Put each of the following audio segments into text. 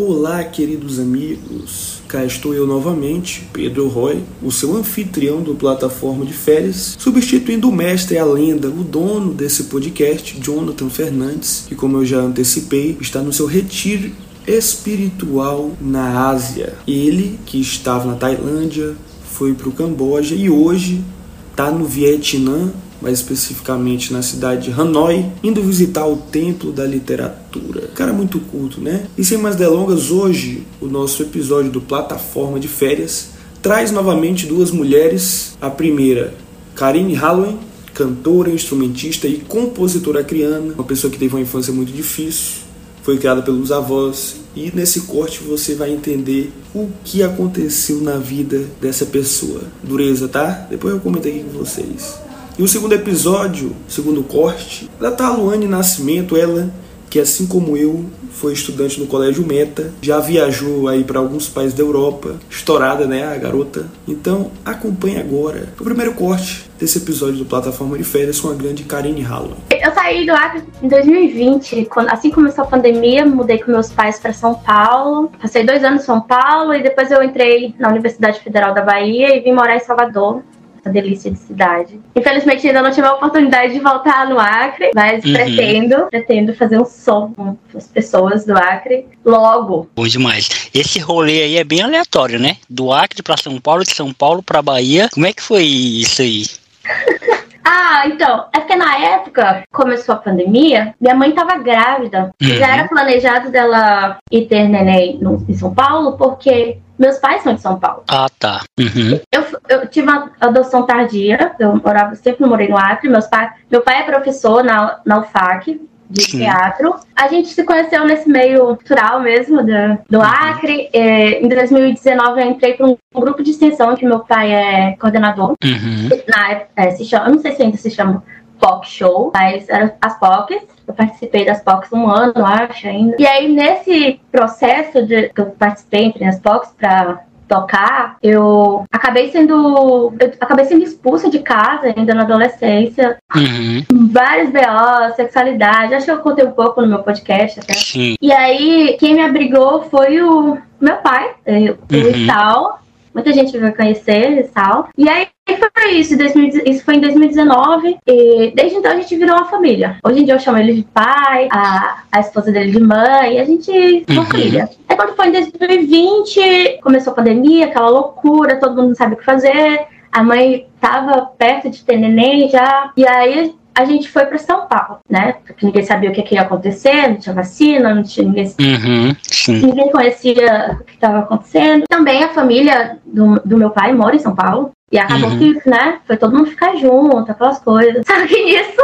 Olá, queridos amigos. Cá estou eu novamente, Pedro Roy, o seu anfitrião do plataforma de férias, substituindo o mestre a lenda, o dono desse podcast, Jonathan Fernandes, que, como eu já antecipei, está no seu retiro espiritual na Ásia. Ele, que estava na Tailândia, foi para o Camboja e hoje está no Vietnã, mais especificamente na cidade de Hanoi, indo visitar o Templo da Literatura. Cara muito culto, né? E sem mais delongas, hoje o nosso episódio do Plataforma de Férias traz novamente duas mulheres. A primeira, Karine Halloween, cantora, instrumentista e compositora acriana, uma pessoa que teve uma infância muito difícil, foi criada pelos avós e nesse corte você vai entender o que aconteceu na vida dessa pessoa. Dureza, tá? Depois eu comento aqui com vocês. E o segundo episódio, segundo corte, ela tá a Luane Nascimento, ela que assim como eu foi estudante no Colégio Meta, já viajou aí para alguns países da Europa, estourada, né, a garota. Então, acompanhe agora o primeiro corte desse episódio do Plataforma de Férias com a grande Karine Halloween. Eu saí do Acre em 2020, quando, assim começou a pandemia, mudei com meus pais para São Paulo. Passei dois anos em São Paulo e depois eu entrei na Universidade Federal da Bahia e vim morar em Salvador essa delícia de cidade. Infelizmente ainda não tive a oportunidade de voltar no Acre, mas uhum. pretendo, pretendo fazer um som com as pessoas do Acre logo. Bom demais. Esse rolê aí é bem aleatório, né? Do Acre para São Paulo, de São Paulo para Bahia. Como é que foi isso aí? Ah, então, é porque na época começou a pandemia, minha mãe tava grávida. Uhum. Já era planejado dela ir ter neném no, em São Paulo, porque meus pais são de São Paulo. Ah, tá. Uhum. Eu, eu tive uma adoção tardia, eu morava, sempre morei no Acre. Meus pais, meu pai é professor na, na UFAC, de Sim. teatro. A gente se conheceu nesse meio cultural mesmo do, do uhum. Acre. É, em 2019 eu entrei para um, um, grupo de extensão que meu pai é coordenador. Uhum. Na, é, se chama, eu não sei se ainda se chama POC Show, mas eram as POCs. Eu participei das POCs um ano, acho ainda. E aí, nesse processo de, que eu participei entre as POCs para tocar, eu acabei sendo eu acabei sendo expulsa de casa ainda na adolescência. Uhum. Vários BO, sexualidade, acho que eu contei um pouco no meu podcast até. Sim. E aí, quem me abrigou foi o meu pai, o uhum. Tal. Muita gente vai conhecer e tal. E aí foi isso, isso foi em 2019 e desde então a gente virou uma família. Hoje em dia eu chamo ele de pai, a, a esposa dele de mãe, e a gente é uma uhum. família. Aí quando foi em 2020, começou a pandemia, aquela loucura, todo mundo não sabe o que fazer. A mãe tava perto de ter neném já, e aí a gente foi para São Paulo, né? Porque ninguém sabia o que, que, ia acontecer, não tinha vacina, não tinha ninguém, uhum, ninguém conhecia o que estava acontecendo. Também a família do, do, meu pai mora em São Paulo. E acabou uhum. que, né, foi todo mundo ficar junto, aquelas coisas. Só que nisso,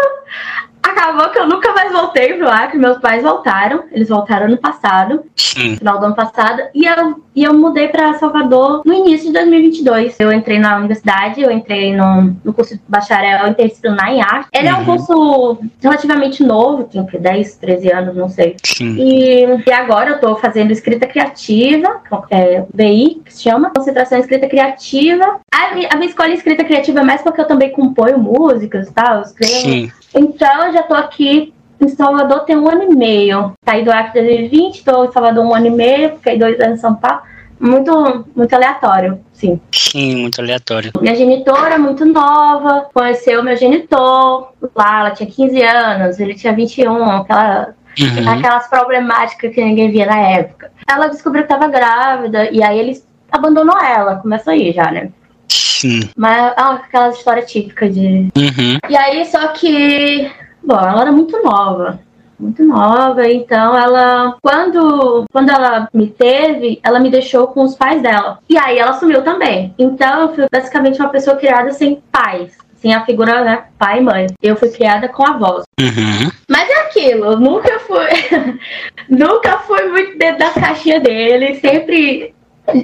acabou que eu nunca mais voltei pro Acre. Meus pais voltaram, eles voltaram ano passado, Sim. final do ano passado, e eu, e eu mudei para Salvador no início de 2022. Eu entrei na universidade, eu entrei no, no curso de bacharel interdisciplinar em arte. Ele uhum. é um uhum. curso relativamente novo, tem 10, 13 anos, não sei. Sim. E, e agora eu tô fazendo escrita criativa, é, BI, que se chama, concentração em escrita criativa. A, a minha escolha em escrita criativa é mais porque eu também componho músicas e tal, eu escrevo. Sim. Então, já tô aqui em Salvador tem um ano e meio. Saí do Acre 2020, estou em Salvador um ano e meio, fiquei dois anos em São Paulo. Muito, muito aleatório, sim. Sim, muito aleatório. Minha genitora, muito nova, conheceu meu genitor lá, ela tinha 15 anos, ele tinha 21, aquela, uhum. aquelas problemáticas que ninguém via na época. Ela descobriu que estava grávida, e aí ele abandonou ela, começou aí já, né? Sim. Mas é aquelas histórias típicas de. Uhum. E aí, só que. Bom, ela era muito nova. Muito nova, então ela, quando, quando ela me teve, ela me deixou com os pais dela. E aí ela sumiu também. Então eu fui basicamente uma pessoa criada sem pais sem a figura, né, pai e mãe. Eu fui criada com avós. Uhum. Mas é aquilo, nunca fui. nunca fui muito dentro das caixinhas dele. Sempre.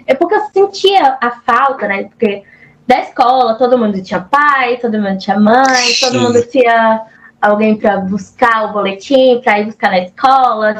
É porque eu sentia a falta, né? Porque da escola, todo mundo tinha pai, todo mundo tinha mãe, todo mundo tinha alguém para buscar o boletim, para ir buscar na escola.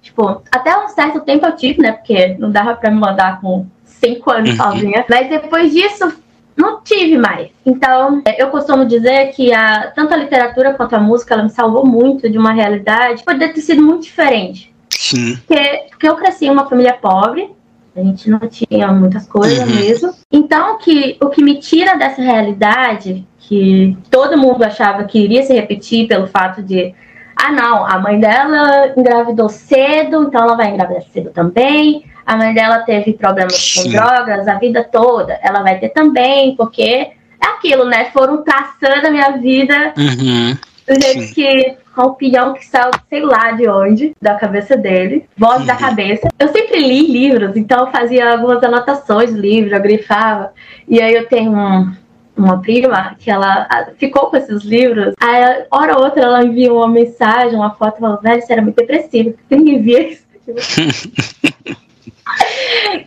Tipo, até um certo tempo eu tive, né? Porque não dava para me mandar com cinco anos uhum. sozinha. Mas depois disso, não tive mais. Então, eu costumo dizer que a, tanto a literatura quanto a música, ela me salvou muito de uma realidade. Poderia ter sido muito diferente. Sim. Porque, porque eu cresci em uma família pobre, a gente não tinha muitas coisas uhum. mesmo. Então, que, o que me tira dessa realidade, que todo mundo achava que iria se repetir pelo fato de ah, não, a mãe dela engravidou cedo, então ela vai engravidar cedo também. A mãe dela teve problemas com drogas a vida toda, ela vai ter também, porque é aquilo, né? Foram traçando a minha vida uhum. do jeito Sim. que com o pião que saiu, sei lá de onde, da cabeça dele, voz uhum. da cabeça. Eu sempre li livros, então eu fazia algumas anotações do livro, eu grifava. E aí eu tenho um, uma prima que ela ficou com esses livros. Aí, hora ou outra, ela envia uma mensagem, uma foto, falando, velho, você era muito depressivo. Ninguém via isso.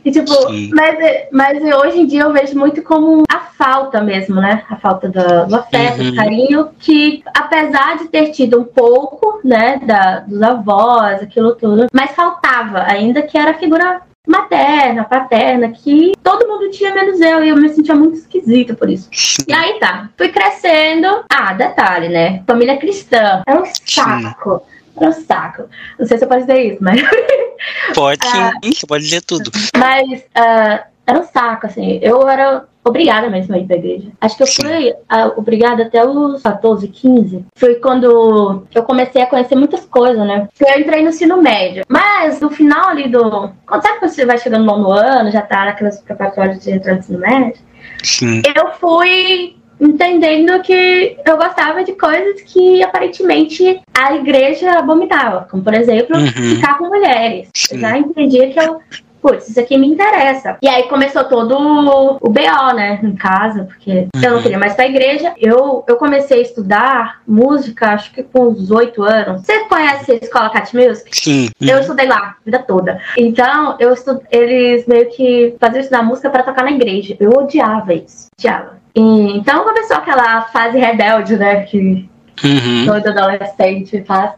e tipo, mas, mas hoje em dia eu vejo muito como a falta mesmo, né? A falta do, do afeto, uhum. do carinho, que apesar de ter tido um pouco, né, da, dos avós, aquilo tudo, mas faltava, ainda que era a figura materna, paterna, que todo mundo tinha menos eu, e eu me sentia muito esquisita por isso. E aí tá, fui crescendo. Ah, detalhe, né? Família cristã. É um saco. Era um saco. Não sei se eu posso dizer isso, mas. Pode sim, uh, você pode dizer tudo. Mas uh, era um saco, assim. Eu era obrigada mesmo a ir pra igreja. Acho que eu fui uh, obrigada até os 14, 15. Foi quando eu comecei a conhecer muitas coisas, né? Eu entrei no ensino médio. Mas no final ali do. Quando sabe que você vai chegando no nono ano, já tá naquelas preparatórias de entrar no ensino médio? Sim. Eu fui entendendo que eu gostava de coisas que aparentemente a igreja abominava, como por exemplo, uhum. ficar com mulheres. Eu já entendia que eu putz, isso aqui me interessa. E aí começou todo o BO, né, em casa, porque uhum. eu não uhum. queria mais pra igreja. Eu, eu comecei a estudar música, acho que com uns oito anos. Você conhece a escola Cat Music? Sim. Uhum. Eu estudei lá, a vida toda. Então, eu estu... eles meio que faziam estudar música para tocar na igreja. Eu odiava isso. Odiava. Então começou aquela fase rebelde, né, que uhum. todo adolescente faz.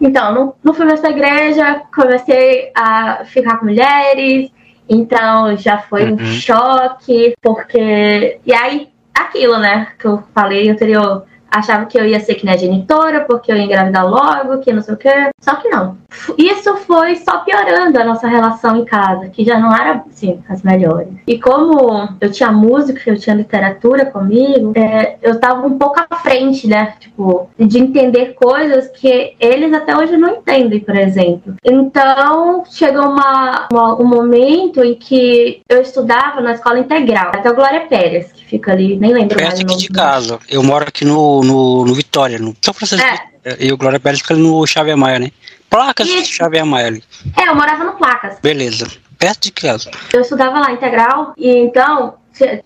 Então, não, não fui mais pra igreja, comecei a ficar com mulheres, então já foi uhum. um choque, porque. E aí, aquilo, né, que eu falei anterior achava que eu ia ser que nem a genitora, porque eu ia engravidar logo, que não sei o quê. Só que não. Isso foi só piorando a nossa relação em casa, que já não era, assim, as melhores. E como eu tinha música, eu tinha literatura comigo, é, eu tava um pouco à frente, né? Tipo, de entender coisas que eles até hoje não entendem, por exemplo. Então, chegou uma, uma um momento em que eu estudava na escola integral, até o Glória Pérez, que fica ali, nem lembro Perto mais. Perto aqui de casa. Eu moro aqui no no, no Vitória, no São Francisco. É. E o Glória Pérez fica no Xavier Maia, né? Placas de Xavier Maia ali. É, eu morava no Placas. Beleza. Perto de casa. Eu estudava lá integral e então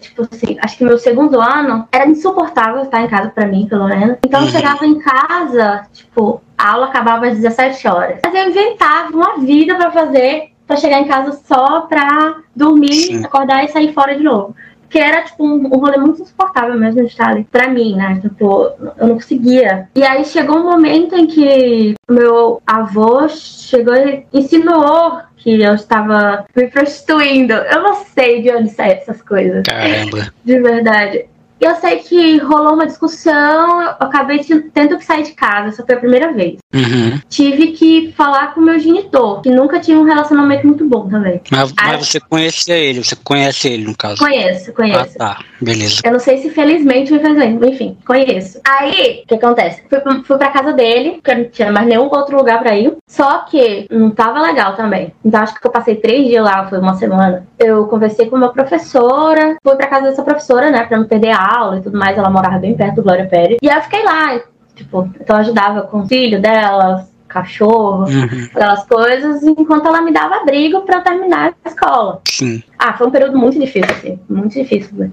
tipo assim, acho que meu segundo ano era insuportável estar em casa para mim, pelo menos. Então uhum. eu chegava em casa, tipo, a aula acabava às 17 horas. Mas eu inventava uma vida para fazer, para chegar em casa só pra dormir, Sim. acordar e sair fora de novo que era, tipo, um, um rolê muito insuportável mesmo de estar ali. Pra mim, né? Tipo, eu não conseguia. E aí chegou um momento em que meu avô chegou e insinuou que eu estava me prostituindo. Eu não sei de onde saem essas coisas. Caramba. De verdade. Eu sei que rolou uma discussão, eu acabei tendo que sair de casa, essa foi a primeira vez. Uhum. Tive que falar com o meu genitor, que nunca tinha um relacionamento muito bom também. Mas, Aí, mas você conhecia ele, você conhece ele no caso? Conheço, conheço. Ah, tá, beleza. Eu não sei se felizmente ou infelizmente, enfim, conheço. Aí, o que acontece? Fui, fui pra casa dele, porque não tinha mais nenhum outro lugar pra ir, só que não tava legal também. Então acho que eu passei três dias lá, foi uma semana. Eu conversei com uma professora, fui pra casa dessa professora, né, pra não perder a aula e tudo mais. Ela morava bem perto do Glória Pérez. E eu fiquei lá, tipo, então eu ajudava com o filho dela, cachorro, uhum. aquelas coisas, enquanto ela me dava abrigo para terminar a escola. Sim. Ah, foi um período muito difícil, assim, muito difícil. Né?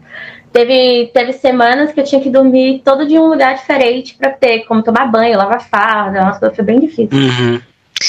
Teve, teve semanas que eu tinha que dormir todo de um lugar diferente para ter como tomar banho, lavar farda, umas coisas, foi bem difícil. Uhum.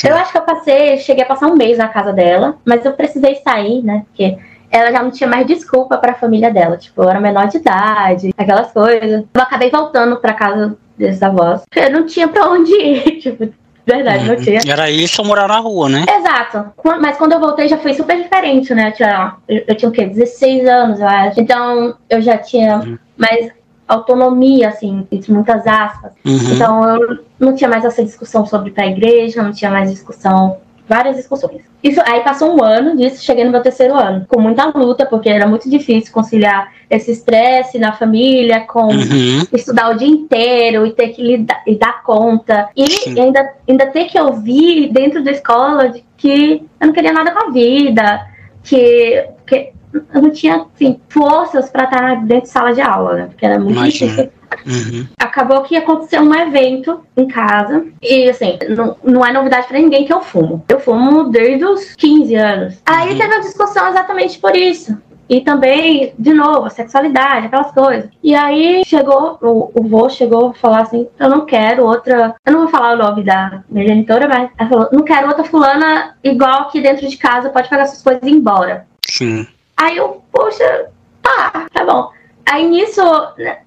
Eu acho que eu passei, cheguei a passar um mês na casa dela, mas eu precisei sair, né? Porque ela já não tinha mais desculpa para a família dela. Tipo, eu era menor de idade, aquelas coisas. Eu acabei voltando para casa desses avós. Eu não tinha para onde ir. Tipo, Verdade, não tinha. Era isso ou morar na rua, né? Exato. Mas quando eu voltei já foi super diferente, né? Eu tinha, eu tinha o quê? 16 anos, eu acho. Então eu já tinha uhum. mais autonomia, assim, entre muitas aspas. Uhum. Então eu não tinha mais essa discussão sobre ir pra igreja, não tinha mais discussão várias discussões. Isso aí passou um ano disso, cheguei no meu terceiro ano, com muita luta, porque era muito difícil conciliar esse estresse na família com uhum. estudar o dia inteiro e ter que lidar, e dar conta e, ainda, ainda ter que ouvir dentro da escola de que eu não queria nada com a vida, que, que eu não tinha assim, forças para estar dentro de sala de aula, né? Porque era muito Imagina. difícil Uhum. Acabou que aconteceu um evento em casa. E assim, não, não é novidade para ninguém que eu fumo. Eu fumo desde os 15 anos. Aí uhum. teve uma discussão exatamente por isso. E também, de novo, a sexualidade, aquelas coisas. E aí chegou, o, o vô chegou a falar assim: eu não quero outra. Eu não vou falar o nome da minha genitora, mas ela falou: não quero outra fulana igual que dentro de casa pode pegar suas coisas e ir embora. Sim. Aí eu, poxa, tá, tá bom. Aí nisso,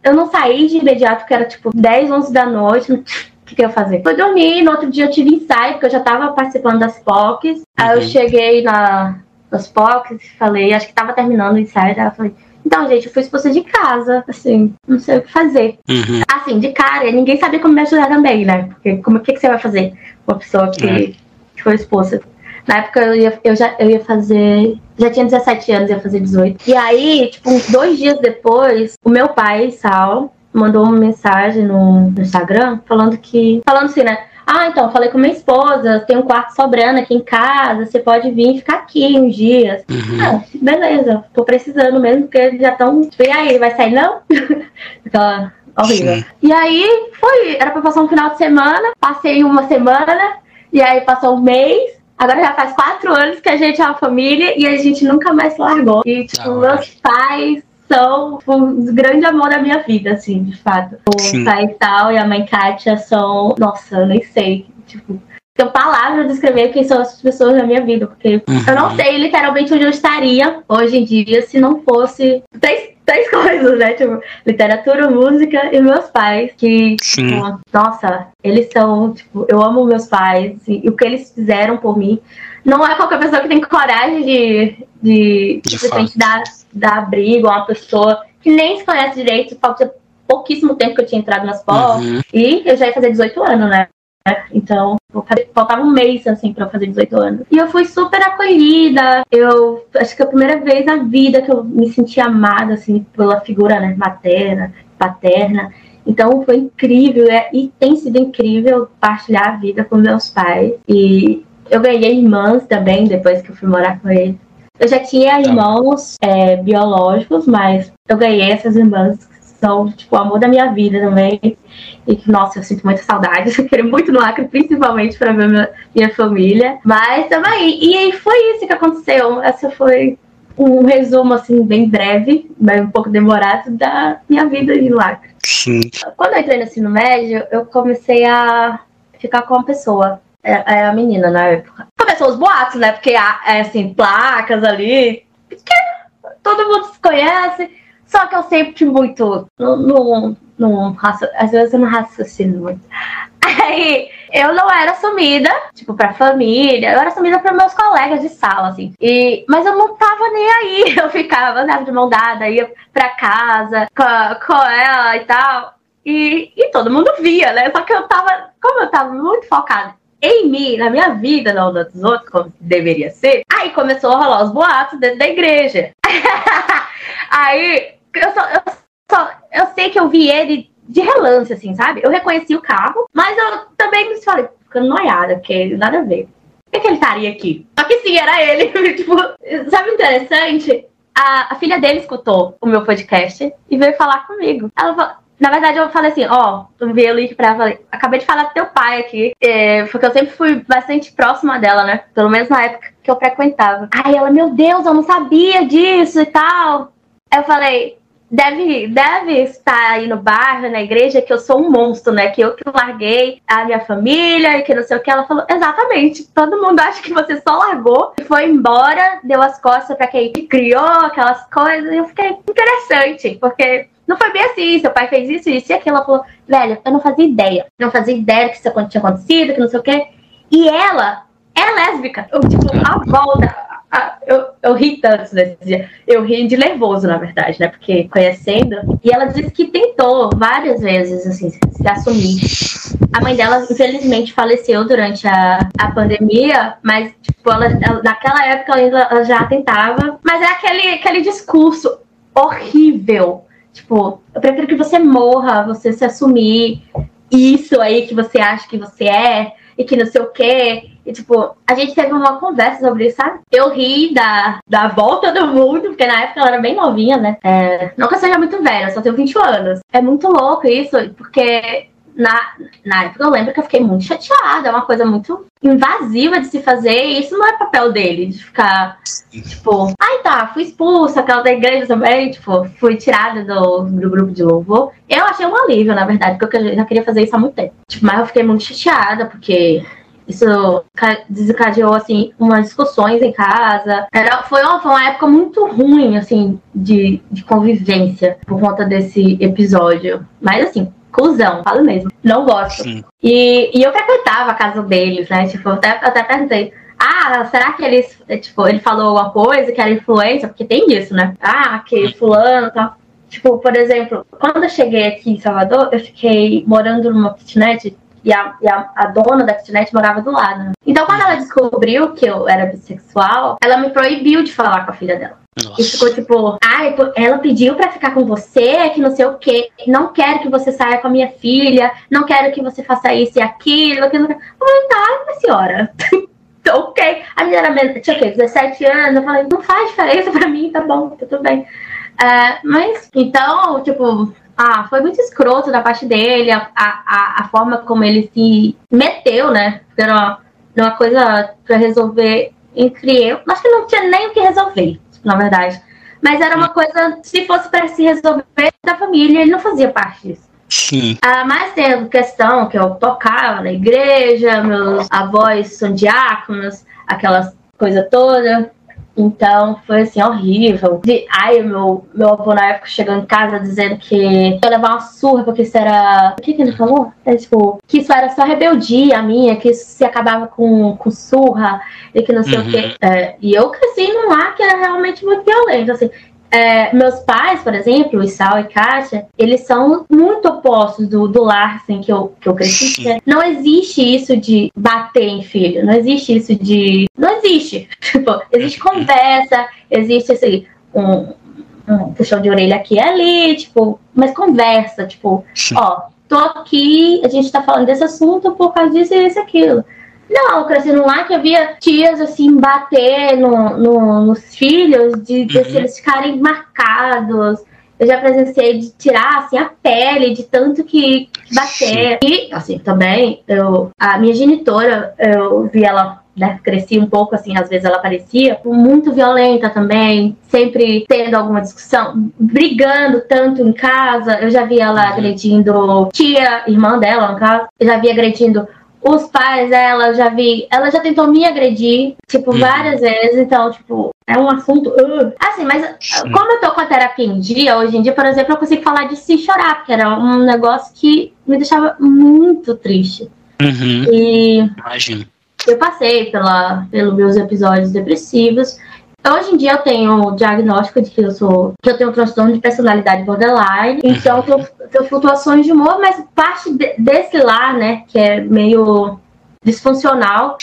eu não saí de imediato, porque era tipo 10, 11 da noite. O que, que eu ia fazer? Fui dormir, no outro dia eu tive ensaio, porque eu já tava participando das POCs. Uhum. Aí eu uhum. cheguei na, nas POCs e falei, acho que tava terminando o ensaio, aí eu falei, então, gente, eu fui expulsa de casa, assim, não sei o que fazer. Uhum. Assim, de cara, ninguém sabia como me ajudar também, né? Porque como o que, que você vai fazer com uma pessoa que, é. que foi expulsa? Na época eu, ia, eu, já, eu ia fazer. Já tinha 17 anos, ia fazer 18. E aí, tipo, uns dois dias depois, o meu pai, Sal, mandou uma mensagem no, no Instagram falando que. Falando assim, né? Ah, então, falei com minha esposa, tem um quarto sobrando aqui em casa, você pode vir ficar aqui uns dias. Uhum. Ah, beleza, tô precisando mesmo, porque eles já estão. E aí, vai sair não? Então, horrível. Sim. E aí, foi, era pra passar um final de semana, passei uma semana, e aí passou um mês, Agora já faz quatro anos que a gente é uma família e a gente nunca mais se largou. E, tipo, ah, meus pais são tipo, o grande amor da minha vida, assim, de fato. O Sim. pai tal e a mãe Kátia são. Nossa, eu nem sei. Tipo, tenho palavras de descrever quem são essas pessoas na minha vida, porque uhum. eu não sei literalmente onde eu estaria hoje em dia se não fosse três, três coisas, né? Tipo, literatura, música e meus pais, que, tipo, nossa, eles são, tipo, eu amo meus pais e, e, o que eles fizeram por mim. Não é qualquer pessoa que tem coragem de, de, de repente, dar, dar abrigo a uma pessoa que nem se conhece direito, falta pouquíssimo tempo que eu tinha entrado nas pós, uhum. e eu já ia fazer 18 anos, né? Então, faltava um mês, assim, pra eu fazer 18 anos. E eu fui super acolhida. Eu acho que é a primeira vez na vida que eu me senti amada, assim, pela figura, né, materna, paterna. Então foi incrível é, e tem sido incrível partilhar a vida com meus pais. E eu ganhei irmãs também depois que eu fui morar com eles. Eu já tinha tá. irmãos é, biológicos, mas eu ganhei essas irmãs são, tipo, o amor da minha vida também. E que, nossa, eu sinto muita saudade. Eu quero muito no Acre, principalmente para ver minha, minha família. Mas também, e aí foi isso que aconteceu. Essa foi um resumo, assim, bem breve, mas um pouco demorado, da minha vida em Lacre. Sim. Quando eu entrei no ensino médio, eu comecei a ficar com uma pessoa. É, é a menina na época. Começou os boatos, né? Porque, é, assim, placas ali. Que todo mundo se conhece. Só que eu sempre muito. Não, não, não, às vezes eu não raciocino muito. Aí eu não era assumida, tipo, pra família, eu era assumida para meus colegas de sala, assim. E, mas eu não tava nem aí. Eu ficava, andava de mão dada, ia pra casa com, com ela e tal. E, e todo mundo via, né? Só que eu tava, como eu tava muito focada em mim, na minha vida, não dos outros, como deveria ser, aí começou a rolar os boatos dentro da igreja. aí eu só, eu só, eu sei que eu vi ele de relance, assim, sabe? Eu reconheci o carro, mas eu também me falei, ficando noiada, porque nada a ver. Por que, que ele estaria aqui? Só que sim, era ele. tipo, sabe o interessante? A, a, filha dele escutou o meu podcast e veio falar comigo. Ela falou, na verdade, eu falei assim, ó, oh, vi o link pra ela, falei, acabei de falar do teu pai aqui, é, porque eu sempre fui bastante próxima dela, né? Pelo menos na época que eu frequentava. Aí ela, meu Deus, eu não sabia disso e tal. Eu falei, deve, deve estar aí no bairro, na igreja, que eu sou um monstro, né? Que eu que larguei a minha família e que não sei o que. Ela falou, exatamente. Todo mundo acha que você só largou e foi embora, deu as costas para quem criou aquelas coisas. E eu fiquei interessante, porque não foi bem assim, seu pai fez isso, isso e aquilo. Ela falou, velho, eu não fazia ideia. Não fazia ideia que isso tinha acontecido, que não sei o quê. E ela é lésbica. Eu, tipo, a volta. A, eu, eu ri tanto nesse dia. Eu ri de nervoso, na verdade, né? Porque conhecendo. E ela disse que tentou várias vezes, assim, se assumir. A mãe dela, infelizmente, faleceu durante a, a pandemia, mas, tipo, ela, ela naquela época ela, ela já tentava. Mas é aquele, aquele discurso horrível. Tipo, eu prefiro que você morra, você se assumir isso aí que você acha que você é e que não sei o quê. E, tipo, a gente teve uma conversa sobre isso, sabe? Eu ri da, da volta do mundo, porque na época ela era bem novinha, né? É, não que eu seja muito velha, só tenho 20 anos. É muito louco isso, porque na, na época eu lembro que eu fiquei muito chateada, é uma coisa muito invasiva de se fazer, e isso não é papel dele, de ficar, tipo, ai tá, fui expulsa, aquela da igreja também, tipo, fui tirada do, do grupo de louvor. Eu achei um alívio, na verdade, porque eu já queria fazer isso há muito tempo. Tipo, mas eu fiquei muito chateada, porque isso desencadeou, assim, umas discussões em casa. Era, foi, uma, foi uma época muito ruim, assim, de, de convivência por conta desse episódio. Mas, assim, cuzão, falo mesmo. Não gosto. E, e eu frequentava a casa deles, né? Tipo, até, até perguntei. Ah, será que eles, tipo, ele falou alguma coisa que era influência? Porque tem isso, né? Ah, que fulano tal. Tipo, por exemplo, quando eu cheguei aqui em Salvador, eu fiquei morando numa kitnet e a, e a, a, dona da kitnet morava do lado. Então, quando ela descobriu que eu era bissexual, ela me proibiu de falar com a filha dela. Nossa. E ficou tipo, ai, ah, ela pediu para ficar com você, que não sei o quê, não quero que você saia com a minha filha, não quero que você faça isso e aquilo, aquilo. Eu falei, tá, minha senhora. ok. A menina era, tinha o quê, 17 anos, eu falei, não faz diferença pra mim, tá bom, tá tudo bem. Uh, mas, então, tipo, ah, foi muito escroto da parte dele, a, a, a forma como ele se meteu, né? Era uma, uma coisa para resolver entre eu. Acho que não tinha nem o que resolver, na verdade. Mas era uma coisa, se fosse para se resolver da família, ele não fazia parte disso. Sim. Ah, mas tem questão que eu tocava na igreja, meus avós são diáconos, aquelas coisa toda. Então foi assim, horrível. De, ai, meu, meu avô na época chegou em casa dizendo que ia levar uma surra, porque isso era. O que, que ele falou? É, tipo, que isso era só rebeldia minha, que isso se acabava com, com surra e que não sei uhum. o quê. Uhum. É, e eu cresci num lar que era realmente muito violento. Assim, é, meus pais, por exemplo, Sal e Kátia, eles são muito opostos do, do lar assim, que, eu, que eu cresci. Não existe isso de bater em filho, não existe isso de. Não existe. Tipo, existe conversa, existe assim, um, um puxão de orelha aqui e ali, tipo, mas conversa, tipo, ó, tô aqui, a gente tá falando desse assunto por causa disso e isso aquilo. Não, num lar que havia tias assim bater no, no, nos filhos, de, de uhum. eles ficarem marcados. Eu já presenciei de tirar assim, a pele de tanto que, bater. Sim. E, assim, também, eu, a minha genitora, eu vi ela né, cresci um pouco assim, às vezes ela parecia muito violenta também, sempre tendo alguma discussão, brigando tanto em casa. Eu já vi ela uhum. agredindo tia, irmã dela, no caso, eu já vi agredindo os pais dela, já vi, ela já tentou me agredir, tipo, uhum. várias vezes, então, tipo, é um assunto. Uh. Assim, mas Sim. como eu tô com a terapia em dia, hoje em dia, por exemplo, eu consigo falar de se chorar, porque era um negócio que me deixava muito triste. Uhum. E. Imagino. Eu passei pela, pelos meus episódios depressivos. Hoje em dia eu tenho o diagnóstico de que eu sou que eu tenho um transtorno de personalidade borderline, então eu tenho, tenho flutuações de humor, mas parte de, desse lá, né, que é meio disfuncional.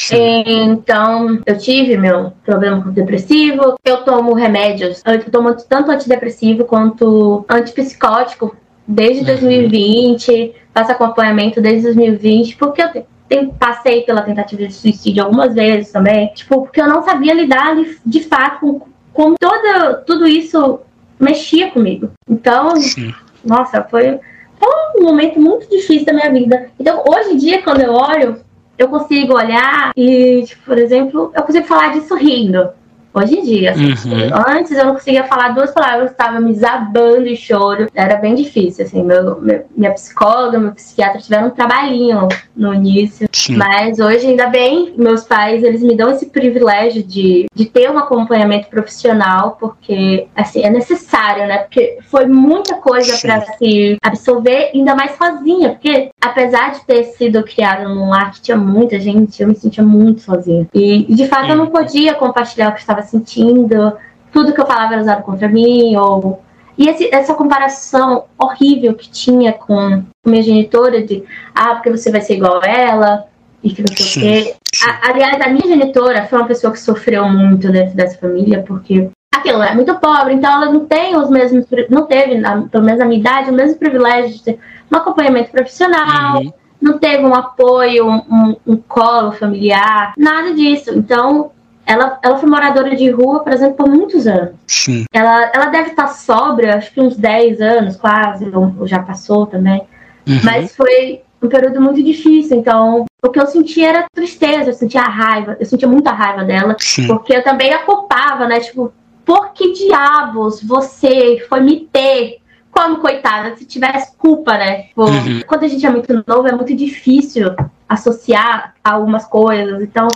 Então, eu tive meu problema com depressivo. Eu tomo remédios, eu tomo tanto antidepressivo quanto antipsicótico desde 2020, uhum. faço acompanhamento desde 2020, porque eu tenho tem, passei pela tentativa de suicídio algumas vezes também, tipo, porque eu não sabia lidar de, de fato com, com toda, tudo isso mexia comigo. Então, Sim. nossa, foi, foi um momento muito difícil da minha vida. Então, hoje em dia, quando eu olho, eu consigo olhar e, tipo, por exemplo, eu consigo falar disso rindo. Hoje em dia. Uhum. Antes eu não conseguia falar duas palavras, eu estava me zabando de choro. Era bem difícil, assim. Meu, meu, minha psicóloga, meu psiquiatra tiveram um trabalhinho no início. Sim. Mas hoje, ainda bem, meus pais, eles me dão esse privilégio de, de ter um acompanhamento profissional, porque, assim, é necessário, né? Porque foi muita coisa para se absorver, ainda mais sozinha. Porque, apesar de ter sido criada num lar que tinha muita gente, eu me sentia muito sozinha. E, de fato, eu não podia compartilhar o que estava sentindo, tudo que eu falava era usado contra mim, ou. E esse, essa comparação horrível que tinha com minha genitora de ah, porque você vai ser igual a ela, e que não sei o quê. Aliás, a minha genitora foi uma pessoa que sofreu muito dentro dessa família, porque aquilo é muito pobre, então ela não tem os mesmos, não teve, na, pelo menos na minha idade, o mesmo privilégio de ter um acompanhamento profissional. Uhum. Não teve um apoio, um, um, um colo familiar, nada disso. Então, ela, ela foi moradora de rua, por exemplo, por muitos anos. Sim. Ela, ela deve estar sobra, acho que uns 10 anos quase, ou, já passou também. Uhum. Mas foi um período muito difícil. Então, o que eu sentia era tristeza, eu sentia raiva, eu sentia muita raiva dela, Sim. porque eu também a culpava, né? Tipo, por que diabos você foi me ter? Como coitada, se tivesse culpa, né? Tipo, uhum. Quando a gente é muito novo, é muito difícil associar algumas coisas. Então,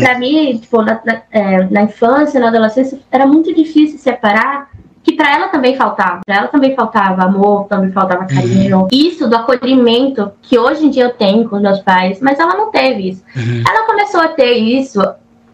para mim, tipo, na, na, é, na, infância, na adolescência, era muito difícil separar que para ela também faltava. Para ela também faltava amor, também faltava carinho. Uhum. Isso do acolhimento que hoje em dia eu tenho com os meus pais, mas ela não teve isso. Uhum. Ela começou a ter isso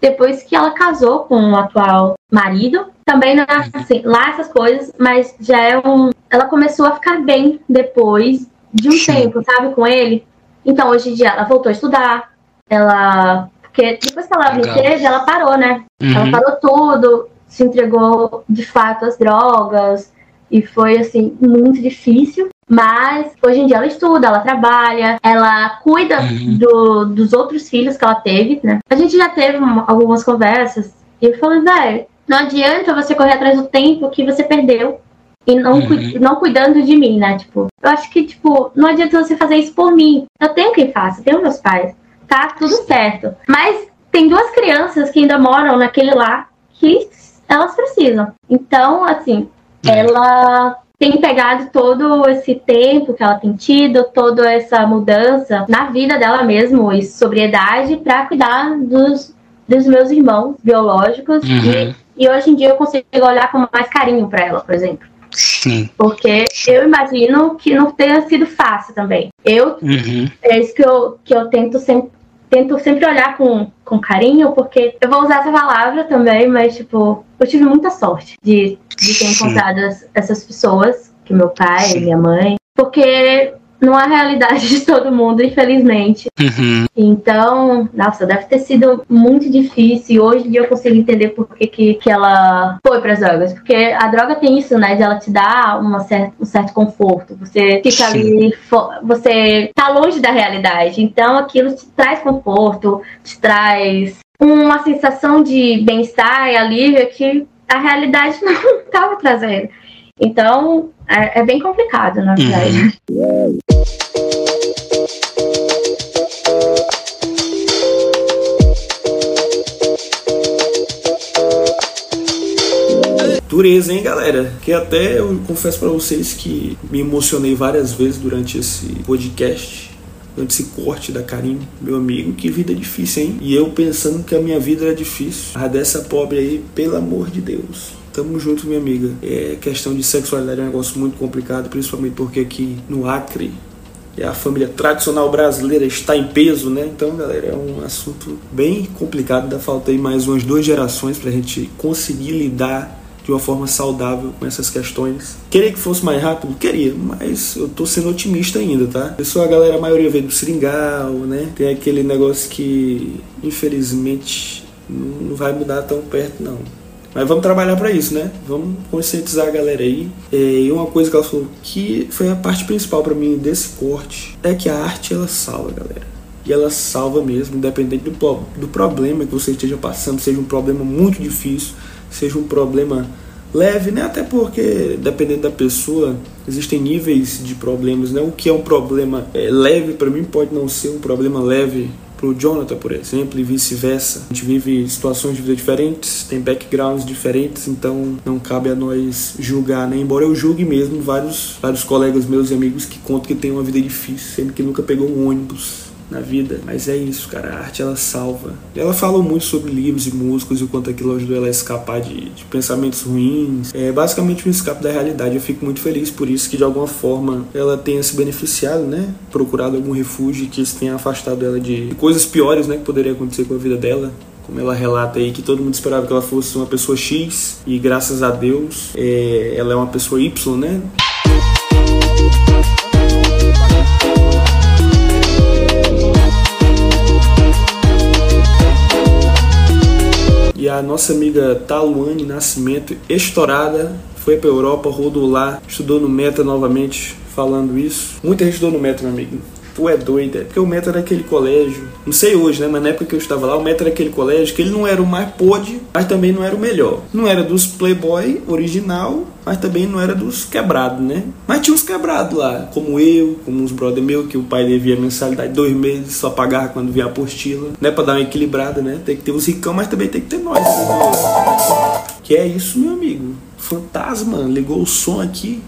depois que ela casou com o atual marido. Também não é assim, lá essas coisas, mas já é um. Ela começou a ficar bem depois de um Sim. tempo, sabe, com ele. Então, hoje em dia, ela voltou a estudar. Ela. Porque depois que ela teve, ela parou, né? Uhum. Ela parou tudo, se entregou de fato às drogas. E foi, assim, muito difícil. Mas hoje em dia ela estuda, ela trabalha, ela cuida uhum. do, dos outros filhos que ela teve, né? A gente já teve uma, algumas conversas e eu falei, velho, não adianta você correr atrás do tempo que você perdeu e não, uhum. cu não cuidando de mim, né? Tipo, eu acho que, tipo, não adianta você fazer isso por mim. Eu tenho quem faça, tenho meus pais. Tá tudo certo. Mas tem duas crianças que ainda moram naquele lá que elas precisam. Então, assim, uhum. ela tem pegado todo esse tempo que ela tem tido, toda essa mudança na vida dela mesmo e sobriedade para cuidar dos, dos meus irmãos biológicos. Uhum. E, e hoje em dia eu consigo olhar com mais carinho para ela, por exemplo. Sim. Porque eu imagino que não tenha sido fácil também. Eu, uhum. é isso que eu, que eu tento sempre, tento sempre olhar com, com carinho, porque eu vou usar essa palavra também, mas, tipo, eu tive muita sorte de, de ter encontrado essas pessoas, que meu pai, Sim. minha mãe, porque não é a realidade de todo mundo, infelizmente. Uhum. Então, nossa, deve ter sido muito difícil. Hoje em dia eu consigo entender por que, que, que ela foi para as drogas. Porque a droga tem isso, né? De ela te dar uma certa, um certo conforto. Você fica Sim. ali, você tá longe da realidade. Então aquilo te traz conforto, te traz uma sensação de bem-estar e alívio que a realidade não estava trazendo. Então, é, é bem complicado, na verdade. Uhum. Dureza, hein, galera? Que até eu confesso para vocês que me emocionei várias vezes durante esse podcast, durante esse corte da Karim, meu amigo. Que vida difícil, hein? E eu pensando que a minha vida era difícil. A dessa pobre aí, pelo amor de Deus. Tamo junto, minha amiga. É, questão de sexualidade é um negócio muito complicado, principalmente porque aqui no Acre a família tradicional brasileira está em peso, né? Então, galera, é um assunto bem complicado. Ainda falta aí mais umas duas gerações para a gente conseguir lidar de uma forma saudável com essas questões. Queria que fosse mais rápido? Queria, mas eu tô sendo otimista ainda, tá? Pessoal, a galera, a maioria veio do seringal, né? Tem aquele negócio que, infelizmente, não vai mudar tão perto, não. Mas vamos trabalhar para isso, né? Vamos conscientizar a galera aí. É, e uma coisa que ela falou que foi a parte principal para mim desse corte é que a arte ela salva, galera. E ela salva mesmo, independente do, do problema que você esteja passando, seja um problema muito difícil, seja um problema leve, né? Até porque, dependendo da pessoa, existem níveis de problemas, né? O que é um problema é, leve para mim pode não ser um problema leve pro Jonathan, por exemplo, e vice-versa. A gente vive situações de vida diferentes, tem backgrounds diferentes, então não cabe a nós julgar, né? Embora eu julgue mesmo vários, vários colegas meus e amigos que contam que tem uma vida difícil, sempre que nunca pegou um ônibus na vida. Mas é isso, cara. A arte ela salva. Ela fala muito sobre livros e músicos e o quanto aquilo ajudou ela a escapar de, de, pensamentos ruins. É basicamente um escape da realidade. Eu fico muito feliz por isso que de alguma forma ela tenha se beneficiado, né? Procurado algum refúgio que isso tenha afastado ela de coisas piores, né? Que poderia acontecer com a vida dela como ela relata aí, que todo mundo esperava que ela fosse uma pessoa X e graças a Deus é, ela é uma pessoa Y, né? A nossa amiga Taluane Nascimento, estourada, foi para Europa, rodou lá, estudou no Meta novamente, falando isso. Muita gente estudou no Meta, meu amigo. Tu é doida. É porque o Meta era aquele colégio. Não sei hoje, né? Mas na época que eu estava lá, o Meta era aquele colégio que ele não era o mais pôde, mas também não era o melhor. Não era dos Playboy original, mas também não era dos quebrados, né? Mas tinha uns quebrados lá, como eu, como uns brother meu, que o pai devia mensalidade dois meses, só pagava quando via a apostila. Né? Pra dar uma equilibrada, né? Tem que ter os ricão, mas também tem que ter nós. Né? Que é isso, meu amigo. Fantasma, ligou o som aqui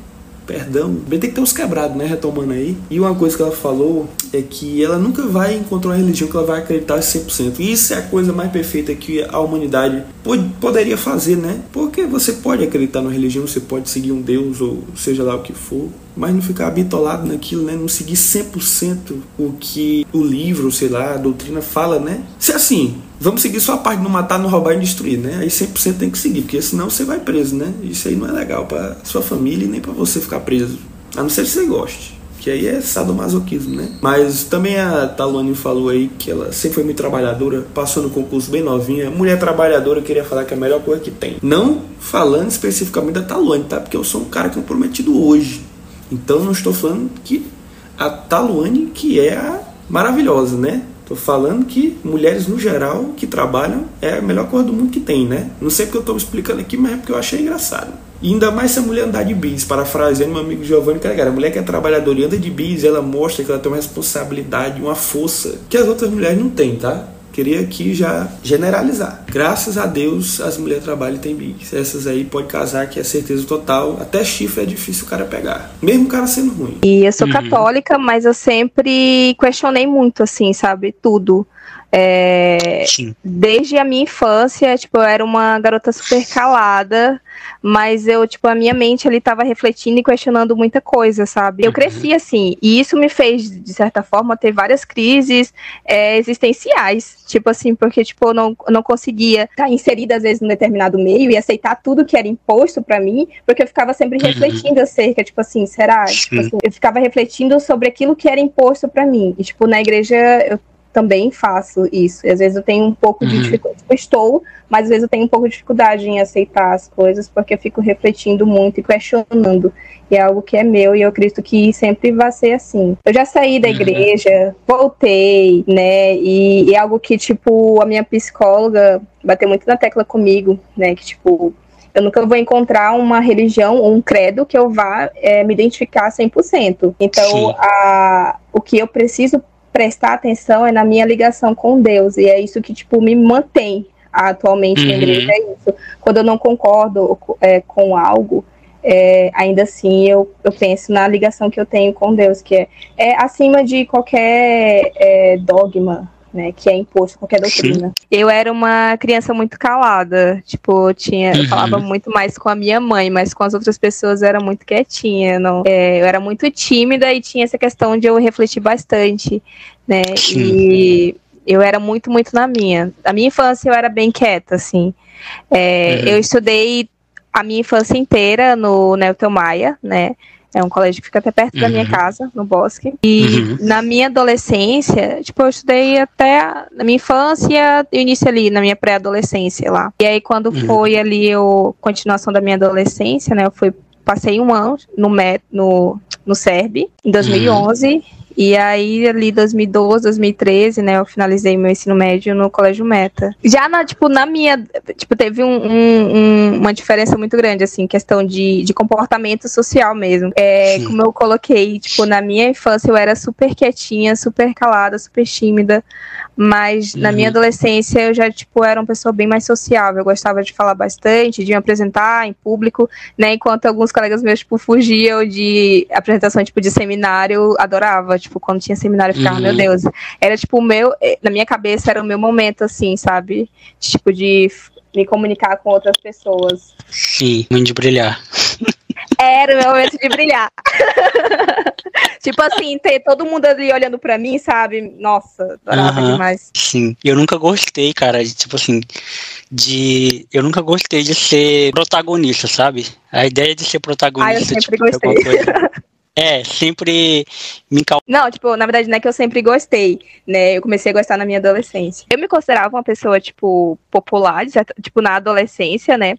perdão. Bem, tem que ter uns quebrados, né? Retomando aí. E uma coisa que ela falou é que ela nunca vai encontrar uma religião que ela vai acreditar 100%. E isso é a coisa mais perfeita que a humanidade pod poderia fazer, né? Porque você pode acreditar numa religião, você pode seguir um Deus ou seja lá o que for, mas não ficar bitolado naquilo, né? Não seguir 100% o que o livro, sei lá, a doutrina fala, né? Se é assim, vamos seguir só a parte de não matar, não roubar e destruir, né? Aí 100% tem que seguir, porque senão você vai preso, né? Isso aí não é legal para sua família e nem para você ficar preso. A não ser que você goste. Que aí é sadomasoquismo, né? Mas também a Talone falou aí que ela sempre foi muito trabalhadora, passou no concurso bem novinha. Mulher trabalhadora, eu queria falar que é a melhor coisa que tem. Não falando especificamente da Talone, tá? Porque eu sou um cara comprometido hoje. Então não estou falando que a Taluane que é a maravilhosa, né? Tô falando que mulheres no geral que trabalham é a melhor coisa do mundo que tem, né? Não sei porque eu estou explicando aqui, mas é porque eu achei engraçado. E ainda mais se a mulher andar de bis, parafraseando meu amigo Giovanni, cara, a mulher que é trabalhadora e anda de bis, ela mostra que ela tem uma responsabilidade, uma força que as outras mulheres não têm, tá? Queria aqui já generalizar. Graças a Deus as mulheres trabalham e têm bis. Essas aí pode casar que é certeza total. Até chifre é difícil o cara pegar. Mesmo o cara sendo ruim. E eu sou uhum. católica, mas eu sempre questionei muito, assim, sabe? Tudo. É, desde a minha infância, tipo, eu era uma garota super calada, mas eu, tipo, a minha mente ali tava refletindo e questionando muita coisa, sabe? Eu uhum. cresci assim, e isso me fez, de certa forma, ter várias crises é, existenciais, tipo assim, porque, tipo, eu não, não conseguia estar inserida, às vezes, num determinado meio e aceitar tudo que era imposto para mim, porque eu ficava sempre uhum. refletindo acerca, tipo assim, será? Tipo assim, eu ficava refletindo sobre aquilo que era imposto para mim, e, tipo, na igreja eu também faço isso. E às vezes eu tenho um pouco uhum. de dificuldade. Tipo, estou, mas às vezes eu tenho um pouco de dificuldade em aceitar as coisas, porque eu fico refletindo muito e questionando. E é algo que é meu, e eu acredito que sempre vai ser assim. Eu já saí da uhum. igreja, voltei, né? E, e é algo que, tipo, a minha psicóloga bateu muito na tecla comigo, né? Que, tipo, eu nunca vou encontrar uma religião ou um credo que eu vá é, me identificar 100%. Então, a, o que eu preciso prestar atenção é na minha ligação com Deus. E é isso que, tipo, me mantém atualmente uhum. na igreja. É isso. Quando eu não concordo é, com algo, é, ainda assim eu, eu penso na ligação que eu tenho com Deus, que é, é acima de qualquer é, dogma, né, que é imposto qualquer doutrina. Sim. Eu era uma criança muito calada, tipo, tinha, uhum. eu falava muito mais com a minha mãe, mas com as outras pessoas eu era muito quietinha, não, é, eu era muito tímida e tinha essa questão de eu refletir bastante, né, Sim. e eu era muito, muito na minha. A minha infância eu era bem quieta, assim. É, uhum. Eu estudei a minha infância inteira no Nelton Maia, né, é um colégio que fica até perto uhum. da minha uhum. casa, no bosque. E uhum. na minha adolescência, tipo, eu estudei até a, na minha infância e início ali, na minha pré-adolescência lá. E aí, quando uhum. foi ali a continuação da minha adolescência, né, eu fui, passei um ano no, no, no SERB, em 2011. E aí, ali 2012, 2013, né, eu finalizei meu ensino médio no Colégio Meta. Já na, tipo, na minha, tipo, teve um, um, uma diferença muito grande, assim, questão de, de comportamento social mesmo. É, como eu coloquei, tipo, na minha infância eu era super quietinha, super calada, super tímida, mas uhum. na minha uhum. adolescência eu já, tipo, era uma pessoa bem mais sociável, eu gostava de falar bastante, de me apresentar em público, né, enquanto alguns colegas meus, tipo, fugiam de apresentação, tipo, de seminário, eu adorava, tipo, quando tinha seminário, eu ficava, uhum. meu Deus. Era, tipo, o meu, eh, na minha cabeça, era o meu momento, assim, sabe? Tipo, de me comunicar com outras pessoas. Sim, muito de brilhar. Era o meu momento de brilhar. tipo assim, ter todo mundo ali olhando pra mim, sabe? Nossa, adorava uhum, demais. Sim, eu nunca gostei, cara, de, tipo assim, de. Eu nunca gostei de ser protagonista, sabe? A ideia de ser protagonista. Ah, eu sempre tipo, gostei. É, sempre me cal... Não, tipo, na verdade não é que eu sempre gostei, né? Eu comecei a gostar na minha adolescência. Eu me considerava uma pessoa, tipo, popular, tipo, na adolescência, né?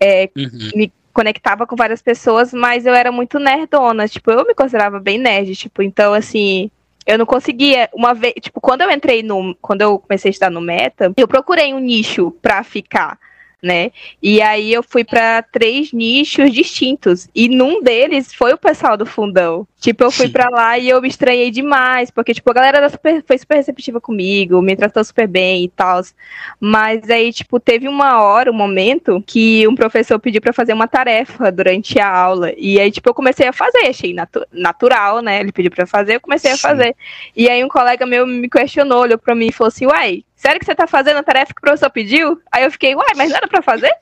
É, uhum. Me conectava com várias pessoas, mas eu era muito nerdona, tipo, eu me considerava bem nerd, tipo, então, assim, eu não conseguia, uma vez, tipo, quando eu entrei no, quando eu comecei a estudar no Meta, eu procurei um nicho pra ficar, né? E aí eu fui para três nichos distintos. E num deles foi o pessoal do fundão. Tipo, eu fui para lá e eu me estranhei demais, porque, tipo, a galera super, foi super receptiva comigo, me tratou super bem e tal. Mas aí, tipo, teve uma hora, um momento, que um professor pediu para fazer uma tarefa durante a aula. E aí, tipo, eu comecei a fazer, achei natu natural, né? Ele pediu para fazer, eu comecei a fazer. E aí um colega meu me questionou, olhou pra mim e falou assim, uai, sério que você tá fazendo a tarefa que o professor pediu? Aí eu fiquei, uai, mas não era pra fazer?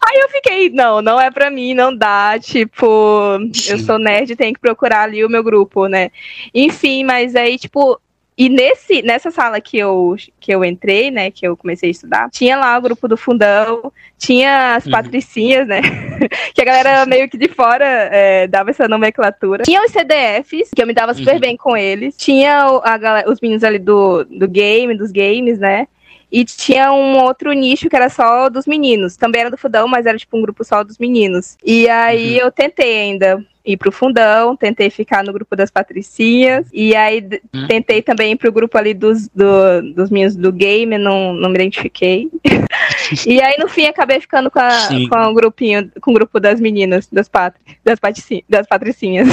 Aí eu fiquei, não, não é pra mim, não dá, tipo, eu sou nerd, tenho que procurar ali o meu grupo, né? Enfim, mas aí, tipo, e nesse, nessa sala que eu, que eu entrei, né, que eu comecei a estudar, tinha lá o grupo do fundão, tinha as uhum. patricinhas, né, que a galera meio que de fora é, dava essa nomenclatura. Tinha os CDFs, que eu me dava super uhum. bem com eles. Tinha a, os meninos ali do, do game, dos games, né, e tinha um outro nicho que era só dos meninos. Também era do fundão, mas era tipo um grupo só dos meninos. E aí uhum. eu tentei ainda ir pro fundão, tentei ficar no grupo das patricinhas, e aí uhum. tentei também ir pro grupo ali dos, do, dos meninos do game, não, não me identifiquei. e aí, no fim, acabei ficando com, a, com o grupinho, com o grupo das meninas, das, patri, das, patricinhas, das patricinhas.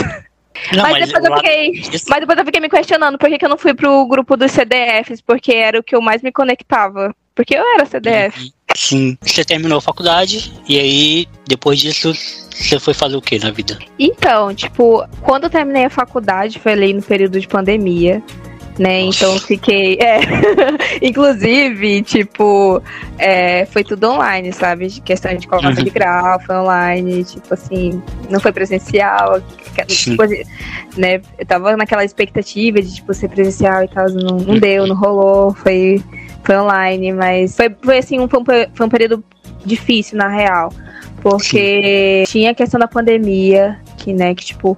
Não, mas, mas, depois eu fiquei, mas depois eu fiquei me questionando por que, que eu não fui pro grupo dos CDFs, porque era o que eu mais me conectava. Porque eu era CDF. Uhum. Sim, você terminou a faculdade e aí depois disso você foi fazer o que na vida? Então, tipo, quando eu terminei a faculdade foi ali no período de pandemia né? Então fiquei. É, inclusive, tipo, é, foi tudo online, sabe? Questão de colocação uhum. de grau, foi online, tipo assim, não foi presencial. Tipo, né? Eu tava naquela expectativa de tipo, ser presencial e tal, não, não deu, não rolou, foi, foi online, mas foi, foi assim, um, foi um período difícil na real. Porque Sim. tinha a questão da pandemia, que, né, que, tipo,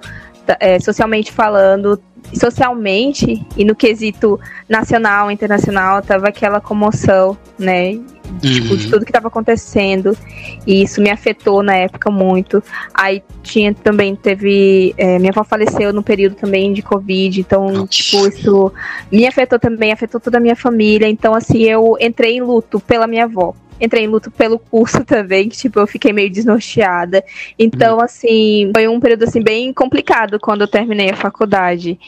é, socialmente falando, socialmente e no quesito nacional, internacional, tava aquela comoção, né? Uhum. Tipo, de uhum. tudo que estava acontecendo. E isso me afetou na época muito. Aí tinha também, teve. É, minha avó faleceu no período também de Covid. Então, Nossa. tipo, isso me afetou também, afetou toda a minha família. Então, assim, eu entrei em luto pela minha avó entrei em luto pelo curso também, que, tipo, eu fiquei meio desnorteada. Então, assim, foi um período, assim, bem complicado quando eu terminei a faculdade.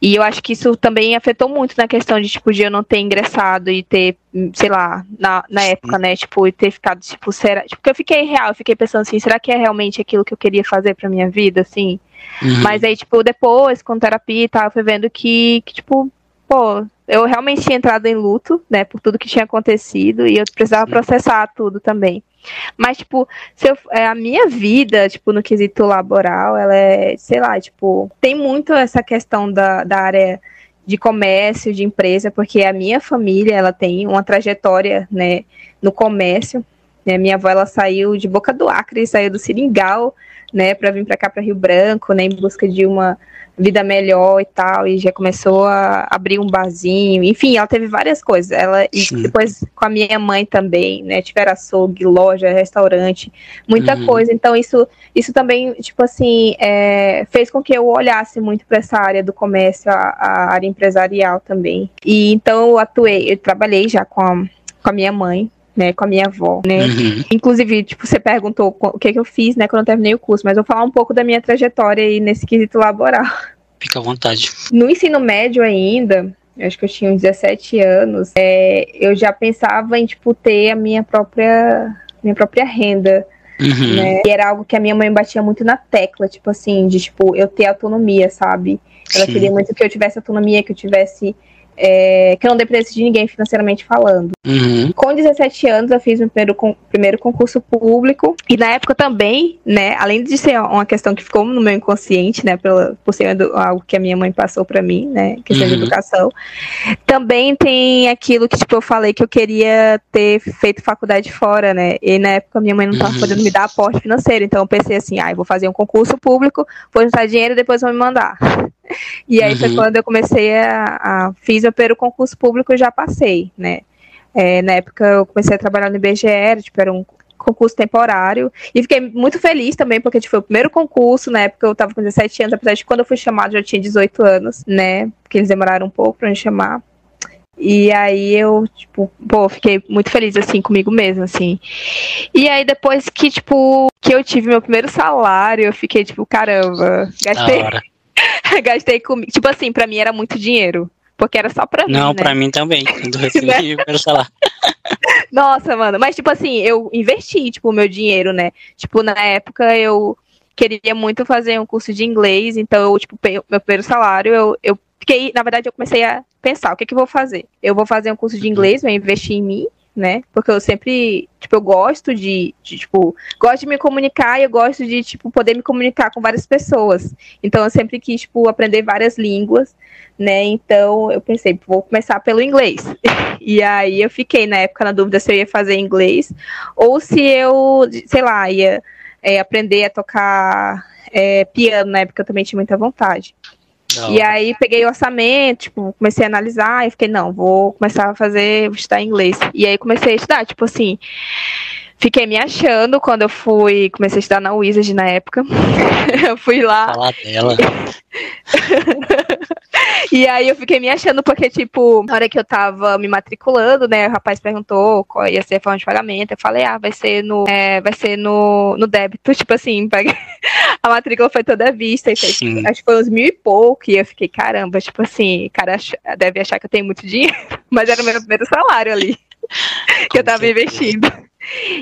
E eu acho que isso também afetou muito na questão de, tipo, de eu não ter ingressado e ter, sei lá, na, na época, né, tipo, e ter ficado, tipo, será... Tipo, porque eu fiquei real, eu fiquei pensando assim, será que é realmente aquilo que eu queria fazer pra minha vida, assim? Uhum. Mas aí, tipo, depois, com terapia e tal, eu fui vendo que, que tipo, pô, eu realmente tinha entrado em luto, né, por tudo que tinha acontecido e eu precisava processar tudo também. Mas, tipo, se eu, é, a minha vida, tipo, no quesito laboral, ela é, sei lá, tipo, tem muito essa questão da, da área de comércio, de empresa, porque a minha família, ela tem uma trajetória, né, no comércio. Né? Minha avó, ela saiu de Boca do Acre, saiu do Seringal, né, para vir para cá, para Rio Branco, né, em busca de uma vida melhor e tal, e já começou a abrir um barzinho, enfim, ela teve várias coisas. Ela e depois com a minha mãe também, né, tiveram açougue, loja, restaurante, muita uhum. coisa. Então isso isso também, tipo assim, é, fez com que eu olhasse muito para essa área do comércio, a, a, área empresarial também. E então eu atuei, eu trabalhei já com a, com a minha mãe, né, com a minha avó, né? Uhum. Inclusive, tipo, você perguntou o que, que eu fiz, né, quando eu terminei o curso, mas eu vou falar um pouco da minha trajetória aí nesse quesito laboral. Fica à vontade. No ensino médio ainda, acho que eu tinha uns 17 anos, é, eu já pensava em, tipo, ter a minha própria, minha própria renda, Uhum. Né? E era algo que a minha mãe batia muito na tecla, tipo assim, de tipo, eu ter autonomia, sabe? Ela Sim. queria muito que eu tivesse autonomia, que eu tivesse é, que eu não dependesse de ninguém financeiramente falando. Uhum. Com 17 anos, eu fiz o primeiro, com, primeiro concurso público, e na época também, né, além de ser uma questão que ficou no meu inconsciente, né, pela, por ser algo que a minha mãe passou para mim, né, questão uhum. de educação, também tem aquilo que, tipo, eu falei que eu queria ter feito faculdade fora, né, e na época minha mãe não estava uhum. podendo me dar aporte financeiro, então eu pensei assim, ah, eu vou fazer um concurso público, vou juntar dinheiro e depois vão me mandar. E aí uhum. foi quando eu comecei a, a fiz o primeiro concurso público e já passei, né? É, na época eu comecei a trabalhar no IBGE, tipo, era um concurso temporário. E fiquei muito feliz também, porque tipo, foi o primeiro concurso, na época eu tava com 17 anos, apesar de quando eu fui chamado já tinha 18 anos, né? Porque eles demoraram um pouco pra me chamar. E aí eu, tipo, pô, fiquei muito feliz, assim, comigo mesmo, assim. E aí depois que, tipo, que eu tive meu primeiro salário, eu fiquei, tipo, caramba, gastei... gastei comigo. Tipo assim, pra mim era muito dinheiro. Porque era só pra mim. Não, né? pra mim também. Quando recebi o primeiro salário. Nossa, mano. Mas, tipo assim, eu investi, tipo, o meu dinheiro, né? Tipo, na época eu queria muito fazer um curso de inglês, então eu, tipo, meu primeiro salário, eu, eu fiquei, na verdade, eu comecei a pensar, o que que eu vou fazer? Eu vou fazer um curso de inglês, vou investir em mim, né? Porque eu sempre, tipo, eu gosto de, de, tipo, gosto de me comunicar e eu gosto de, tipo, poder me comunicar com várias pessoas. Então eu sempre quis, tipo, aprender várias línguas, né? Então eu pensei, vou começar pelo inglês. E aí eu fiquei na época na dúvida se eu ia fazer inglês ou se eu, sei lá, ia é, aprender a tocar é, piano, na época eu também tinha muita vontade. Não. E aí peguei o orçamento, tipo, comecei a analisar e fiquei, não, vou começar a fazer, vou estudar inglês. E aí comecei a estudar, tipo assim, fiquei me achando quando eu fui, comecei a estudar na Wizard na época. eu fui lá. Falar dela. e aí eu fiquei me achando, porque, tipo, na hora que eu tava me matriculando, né, o rapaz perguntou qual ia ser a forma de pagamento, eu falei, ah, vai ser no, é, vai ser no, no débito, tipo assim, a matrícula foi toda vista, e fez, acho que foi uns mil e pouco, e eu fiquei, caramba, tipo assim, cara deve achar que eu tenho muito dinheiro, mas era o meu primeiro salário ali, que eu tava investindo.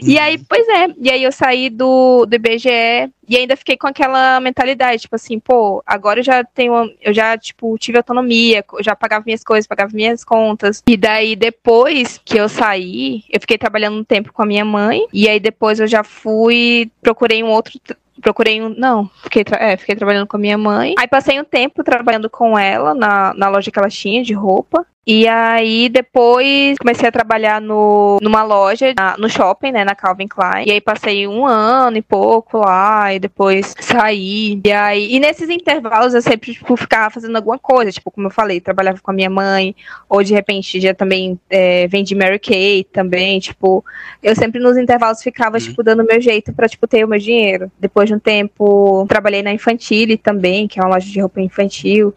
E aí, pois é, e aí eu saí do, do IBGE e ainda fiquei com aquela mentalidade, tipo assim, pô, agora eu já tenho, eu já, tipo, tive autonomia, eu já pagava minhas coisas, pagava minhas contas. E daí, depois que eu saí, eu fiquei trabalhando um tempo com a minha mãe, e aí depois eu já fui, procurei um outro procurei um. Não, fiquei, é, fiquei trabalhando com a minha mãe. Aí passei um tempo trabalhando com ela na, na loja que ela tinha de roupa. E aí depois comecei a trabalhar no, numa loja, na, no shopping, né, na Calvin Klein. E aí passei um ano e pouco lá, e depois saí. E aí, e nesses intervalos eu sempre, tipo, ficava fazendo alguma coisa, tipo, como eu falei, trabalhava com a minha mãe, ou de repente já também é, vendi Mary Kay também, tipo, eu sempre nos intervalos ficava, uhum. tipo, dando meu jeito pra, tipo, ter o meu dinheiro. Depois de um tempo, trabalhei na Infantile também, que é uma loja de roupa infantil.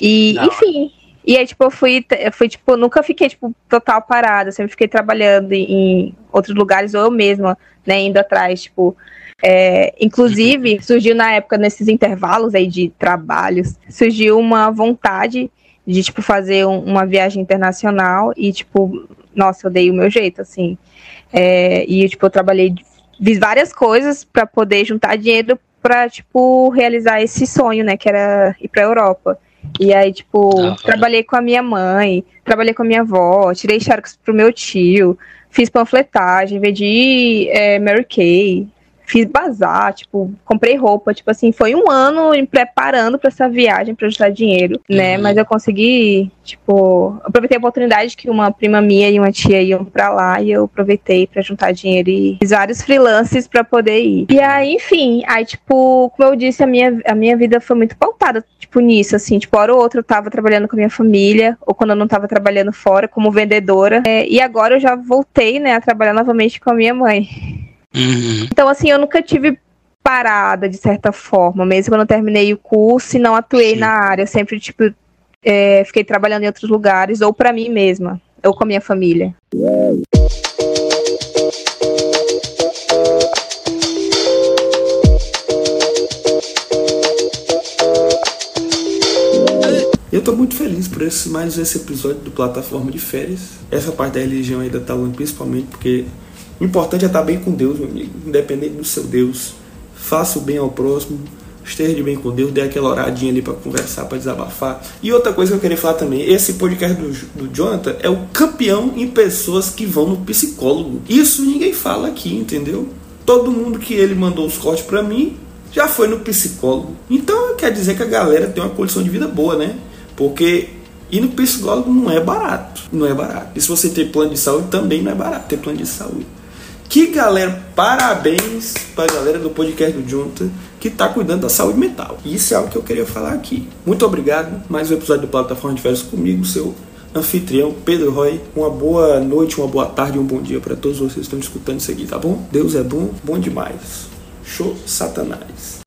E, Não. enfim, e aí, tipo, eu fui, eu fui, tipo, nunca fiquei, tipo, total parada, sempre fiquei trabalhando em outros lugares, ou eu mesma, né, indo atrás, tipo. É, inclusive, surgiu na época, nesses intervalos aí de trabalhos, surgiu uma vontade de, tipo, fazer um, uma viagem internacional e, tipo, nossa, eu dei o meu jeito, assim. É, e, tipo, eu trabalhei, fiz várias coisas para poder juntar dinheiro para, tipo, realizar esse sonho, né, que era ir pra Europa. E aí, tipo, ah, trabalhei com a minha mãe, trabalhei com a minha avó, tirei xerox pro meu tio, fiz panfletagem, vendi é, Mary Kay, fiz bazar, tipo, comprei roupa, tipo assim, foi um ano me preparando para essa viagem para juntar dinheiro, né? Uhum. Mas eu consegui, tipo, aproveitei a oportunidade que uma prima minha e uma tia iam para lá e eu aproveitei para juntar dinheiro e fiz vários freelances para poder ir. E aí, enfim, aí tipo, como eu disse, a minha, a minha vida foi muito pautada, tipo, nisso, assim, tipo, hora ou outra eu tava trabalhando com a minha família, ou quando eu não tava trabalhando fora como vendedora. É, e agora eu já voltei, né, a trabalhar novamente com a minha mãe. Uhum. Então, assim, eu nunca tive parada, de certa forma, mesmo quando eu terminei o curso e não atuei Sim. na área. Eu sempre, tipo, é, fiquei trabalhando em outros lugares, ou para mim mesma, ou com a minha família. Eu tô muito feliz por esse, mais esse episódio do Plataforma de Férias. Essa parte da religião ainda tá longe, principalmente porque o importante é estar bem com Deus, meu amigo, independente do seu Deus. Faça o bem ao próximo, esteja de bem com Deus, dê aquela horadinha ali para conversar, para desabafar. E outra coisa que eu queria falar também, esse podcast do, do Jonathan é o campeão em pessoas que vão no psicólogo. Isso ninguém fala aqui, entendeu? Todo mundo que ele mandou os cortes para mim já foi no psicólogo. Então quer dizer que a galera tem uma condição de vida boa, né? Porque ir no psicólogo não é barato. Não é barato. E se você tem plano de saúde, também não é barato ter plano de saúde. Que galera, parabéns para a galera do podcast do Junta que está cuidando da saúde mental. Isso é algo que eu queria falar aqui. Muito obrigado. Mais um episódio do Plataforma de Férias comigo, seu anfitrião Pedro Roy. Uma boa noite, uma boa tarde, um bom dia para todos vocês que estão escutando isso aqui, tá bom? Deus é bom, bom demais. Show Satanás.